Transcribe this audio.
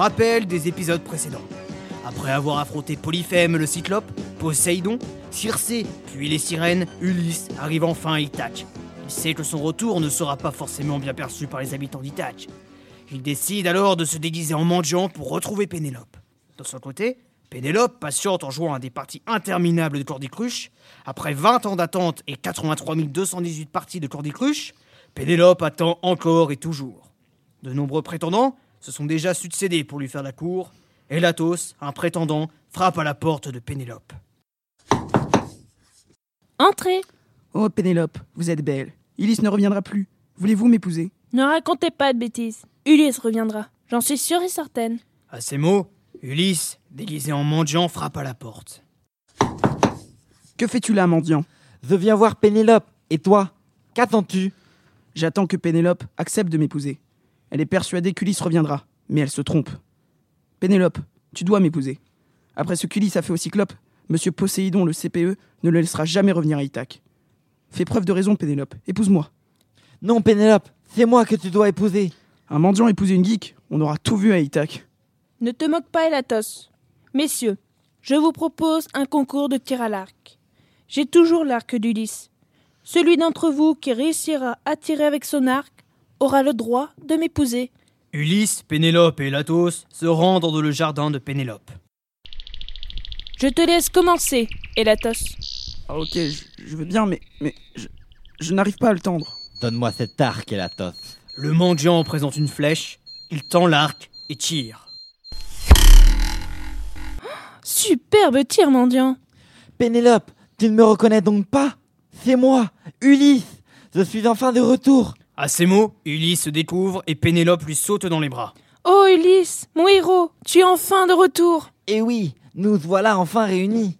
rappel des épisodes précédents. Après avoir affronté Polyphème le Cyclope, Poséidon, Circé, puis les sirènes, Ulysse arrive enfin à Ithaque. Il sait que son retour ne sera pas forcément bien perçu par les habitants d'Ithaque. Il décide alors de se déguiser en mendiant pour retrouver Pénélope. De son côté, Pénélope patiente en jouant à des parties interminables de Cordicruche. Après 20 ans d'attente et 83 218 parties de Cordicruche, Pénélope attend encore et toujours. De nombreux prétendants se sont déjà succédés pour lui faire la cour, et Latos, un prétendant, frappe à la porte de Pénélope. Entrez Oh, Pénélope, vous êtes belle. Ulysse ne reviendra plus. Voulez-vous m'épouser? Ne racontez pas de bêtises. Ulysse reviendra. J'en suis sûre et certaine. À ces mots, Ulysse, déguisé en mendiant, frappe à la porte. Que fais-tu là, mendiant? Je viens voir Pénélope. Et toi? Qu'attends-tu? J'attends que Pénélope accepte de m'épouser. Elle est persuadée qu'Ulysse reviendra, mais elle se trompe. Pénélope, tu dois m'épouser. Après ce qu'Ulysse a fait au Cyclope, Monsieur Poséidon, le CPE, ne le laissera jamais revenir à Ithaque. Fais preuve de raison, Pénélope. Épouse-moi. Non, Pénélope, c'est moi que tu dois épouser. Un mendiant épouser une geek, on aura tout vu à Ithaque. Ne te moque pas, Elatos. Messieurs, je vous propose un concours de tir à l'arc. J'ai toujours l'arc d'Ulysse. Celui d'entre vous qui réussira à tirer avec son arc aura le droit de m'épouser. Ulysse, Pénélope et Latos se rendent dans le jardin de Pénélope. Je te laisse commencer, Elatos. Ah, ok, je, je veux bien, mais, mais je, je n'arrive pas à le tendre. Donne-moi cet arc, Elatos. Le mendiant présente une flèche, il tend l'arc et tire. Superbe tir, mendiant. Pénélope, tu ne me reconnais donc pas? C'est moi, Ulysse. Je suis enfin de retour. À ces mots, Ulysse se découvre et Pénélope lui saute dans les bras. Oh, Ulysse, mon héros, tu es enfin de retour. Et oui, nous voilà enfin réunis.